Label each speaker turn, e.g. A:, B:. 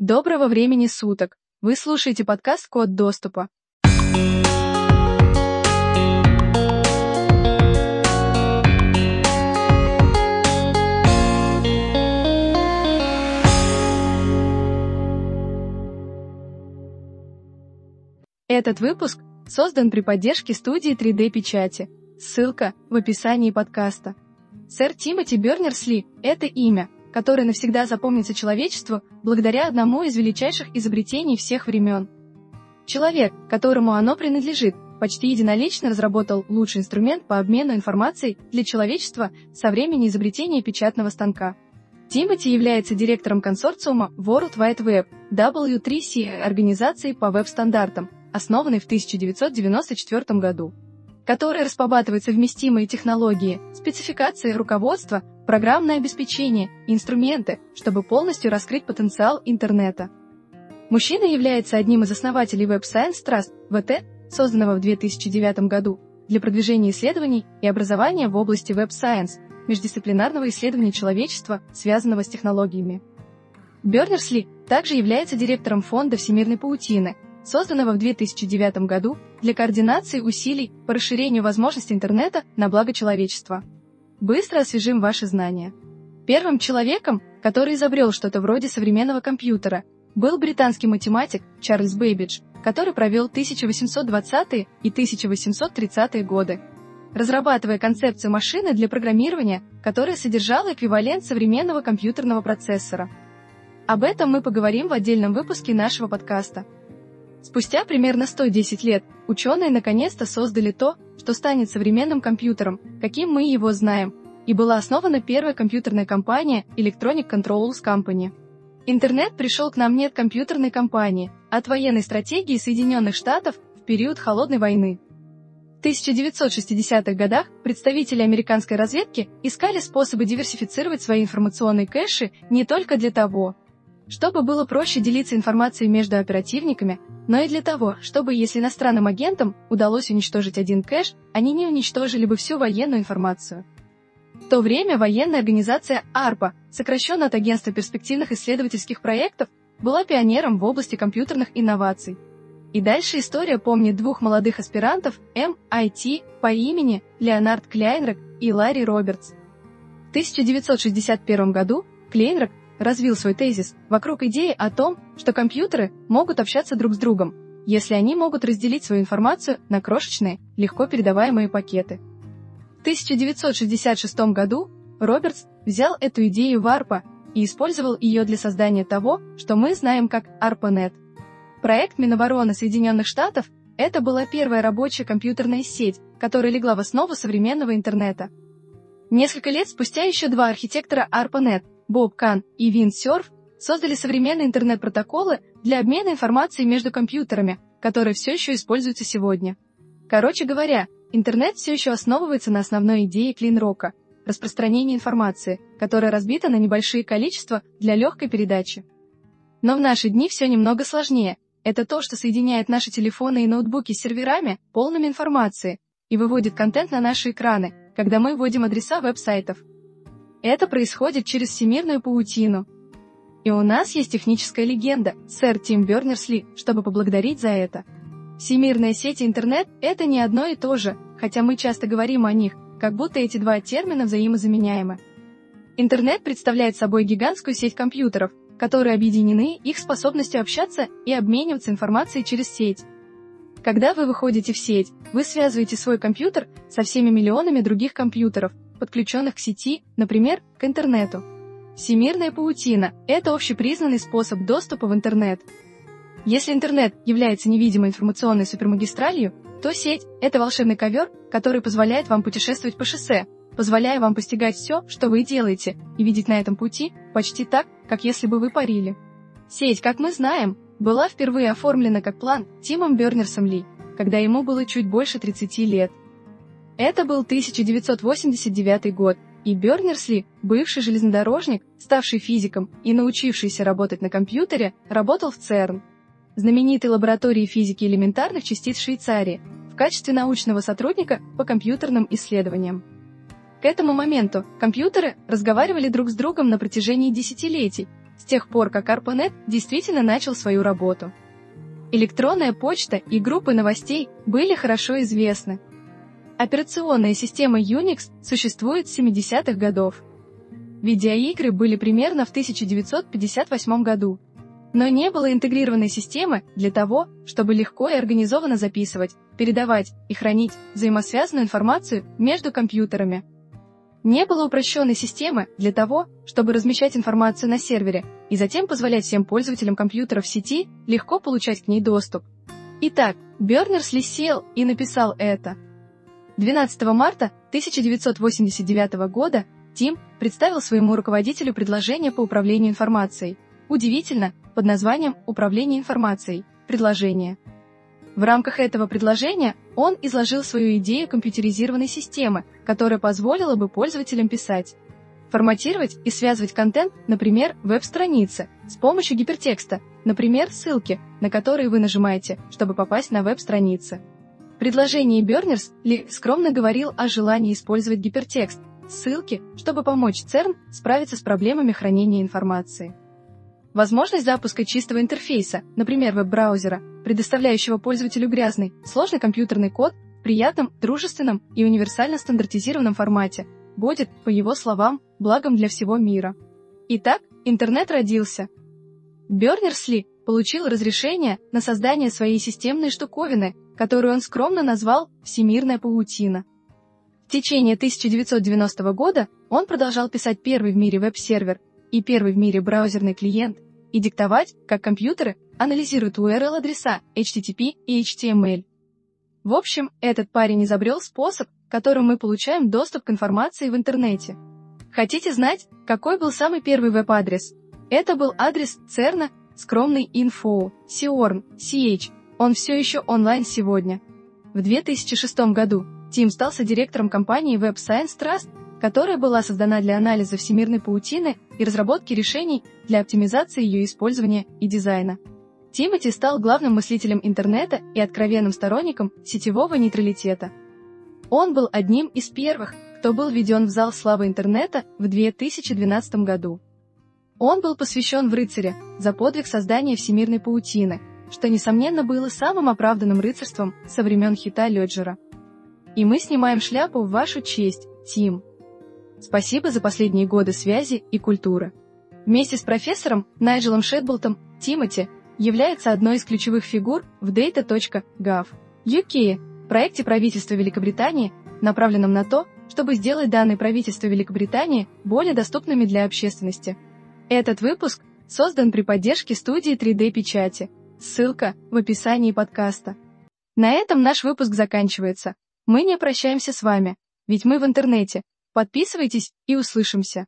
A: Доброго времени суток! Вы слушаете подкаст «Код доступа». Этот выпуск создан при поддержке студии 3D-печати. Ссылка в описании подкаста. Сэр Тимоти Бернерс-Ли – это имя, которое навсегда запомнится человечеству благодаря одному из величайших изобретений всех времен. Человек, которому оно принадлежит, почти единолично разработал лучший инструмент по обмену информацией для человечества со времени изобретения печатного станка. Тимоти является директором консорциума World Wide Web W3C организации по веб-стандартам, основанной в 1994 году который распобатывает совместимые технологии, спецификации руководства, программное обеспечение и инструменты, чтобы полностью раскрыть потенциал интернета. Мужчина является одним из основателей Web Science Trust, ВТ, созданного в 2009 году для продвижения исследований и образования в области Web Science, междисциплинарного исследования человечества, связанного с технологиями. Бернерсли также является директором фонда всемирной паутины – созданного в 2009 году для координации усилий по расширению возможностей интернета на благо человечества. Быстро освежим ваши знания. Первым человеком, который изобрел что-то вроде современного компьютера, был британский математик Чарльз Бейбидж, который провел 1820-е и 1830-е годы, разрабатывая концепцию машины для программирования, которая содержала эквивалент современного компьютерного процессора. Об этом мы поговорим в отдельном выпуске нашего подкаста – Спустя примерно 110 лет ученые наконец-то создали то, что станет современным компьютером, каким мы его знаем, и была основана первая компьютерная компания Electronic Controls Company. Интернет пришел к нам не от компьютерной компании, а от военной стратегии Соединенных Штатов в период Холодной войны. В 1960-х годах представители американской разведки искали способы диверсифицировать свои информационные кэши не только для того, чтобы было проще делиться информацией между оперативниками, но и для того, чтобы если иностранным агентам удалось уничтожить один кэш, они не уничтожили бы всю военную информацию. В то время военная организация ARPA, сокращенно от Агентства перспективных исследовательских проектов, была пионером в области компьютерных инноваций. И дальше история помнит двух молодых аспирантов MIT по имени Леонард Кляйнрек и Ларри Робертс. В 1961 году Клейнрек развил свой тезис вокруг идеи о том, что компьютеры могут общаться друг с другом, если они могут разделить свою информацию на крошечные, легко передаваемые пакеты. В 1966 году Робертс взял эту идею в ARPA и использовал ее для создания того, что мы знаем как ARPANET. Проект Минобороны Соединенных Штатов – это была первая рабочая компьютерная сеть, которая легла в основу современного интернета. Несколько лет спустя еще два архитектора ARPANET Боб Кан и Сёрф создали современные интернет-протоколы для обмена информацией между компьютерами, которые все еще используются сегодня. Короче говоря, интернет все еще основывается на основной идее клинрока – распространения информации, которая разбита на небольшие количества для легкой передачи. Но в наши дни все немного сложнее. Это то, что соединяет наши телефоны и ноутбуки с серверами, полными информации, и выводит контент на наши экраны, когда мы вводим адреса веб-сайтов. Это происходит через всемирную паутину. И у нас есть техническая легенда, сэр Тим Бернерс-Ли, чтобы поблагодарить за это. Всемирная сеть и интернет – это не одно и то же, хотя мы часто говорим о них, как будто эти два термина взаимозаменяемы. Интернет представляет собой гигантскую сеть компьютеров, которые объединены их способностью общаться и обмениваться информацией через сеть. Когда вы выходите в сеть, вы связываете свой компьютер со всеми миллионами других компьютеров, подключенных к сети, например, к интернету. Всемирная паутина – это общепризнанный способ доступа в интернет. Если интернет является невидимой информационной супермагистралью, то сеть – это волшебный ковер, который позволяет вам путешествовать по шоссе, позволяя вам постигать все, что вы делаете, и видеть на этом пути почти так, как если бы вы парили. Сеть, как мы знаем, была впервые оформлена как план Тимом Бернерсом Ли, когда ему было чуть больше 30 лет. Это был 1989 год, и Бернерсли, бывший железнодорожник, ставший физиком и научившийся работать на компьютере, работал в ЦЕРН, знаменитой лаборатории физики элементарных частиц Швейцарии, в качестве научного сотрудника по компьютерным исследованиям. К этому моменту компьютеры разговаривали друг с другом на протяжении десятилетий, с тех пор, как ARPANET действительно начал свою работу. Электронная почта и группы новостей были хорошо известны. Операционная система Unix существует с 70-х годов. Видеоигры были примерно в 1958 году, но не было интегрированной системы для того, чтобы легко и организованно записывать, передавать и хранить взаимосвязанную информацию между компьютерами. Не было упрощенной системы для того, чтобы размещать информацию на сервере и затем позволять всем пользователям компьютеров сети легко получать к ней доступ. Итак, Бернерсли сел и написал это. 12 марта 1989 года Тим представил своему руководителю предложение по управлению информацией. Удивительно, под названием «Управление информацией. Предложение». В рамках этого предложения он изложил свою идею компьютеризированной системы, которая позволила бы пользователям писать, форматировать и связывать контент, например, веб-страницы, с помощью гипертекста, например, ссылки, на которые вы нажимаете, чтобы попасть на веб-страницы. Предложении Бернерс Ли скромно говорил о желании использовать гипертекст, ссылки, чтобы помочь ЦЕРН справиться с проблемами хранения информации. Возможность запуска чистого интерфейса, например, веб-браузера, предоставляющего пользователю грязный, сложный компьютерный код в приятном, дружественном и универсально стандартизированном формате, будет, по его словам, благом для всего мира. Итак, интернет родился. Бернерс-Ли получил разрешение на создание своей системной штуковины, которую он скромно назвал «Всемирная паутина». В течение 1990 года он продолжал писать первый в мире веб-сервер и первый в мире браузерный клиент, и диктовать, как компьютеры анализируют URL-адреса HTTP и HTML. В общем, этот парень изобрел способ, которым мы получаем доступ к информации в интернете. Хотите знать, какой был самый первый веб-адрес? Это был адрес CERN, скромный info, Siorn, CH. Он все еще онлайн сегодня. В 2006 году Тим стал директором компании Web Science Trust которая была создана для анализа всемирной паутины и разработки решений для оптимизации ее использования и дизайна. Тимоти стал главным мыслителем интернета и откровенным сторонником сетевого нейтралитета. Он был одним из первых, кто был введен в зал славы интернета в 2012 году. Он был посвящен в рыцаря за подвиг создания всемирной паутины, что, несомненно, было самым оправданным рыцарством со времен хита Леджера. И мы снимаем шляпу в вашу честь, Тим. Спасибо за последние годы связи и культуры. Вместе с профессором Найджелом Шетблтом Тимоти является одной из ключевых фигур в data.gov UK, проекте правительства Великобритании, направленном на то, чтобы сделать данные правительства Великобритании более доступными для общественности. Этот выпуск создан при поддержке студии 3D-печати. Ссылка в описании подкаста. На этом наш выпуск заканчивается. Мы не прощаемся с вами, ведь мы в интернете, Подписывайтесь и услышимся!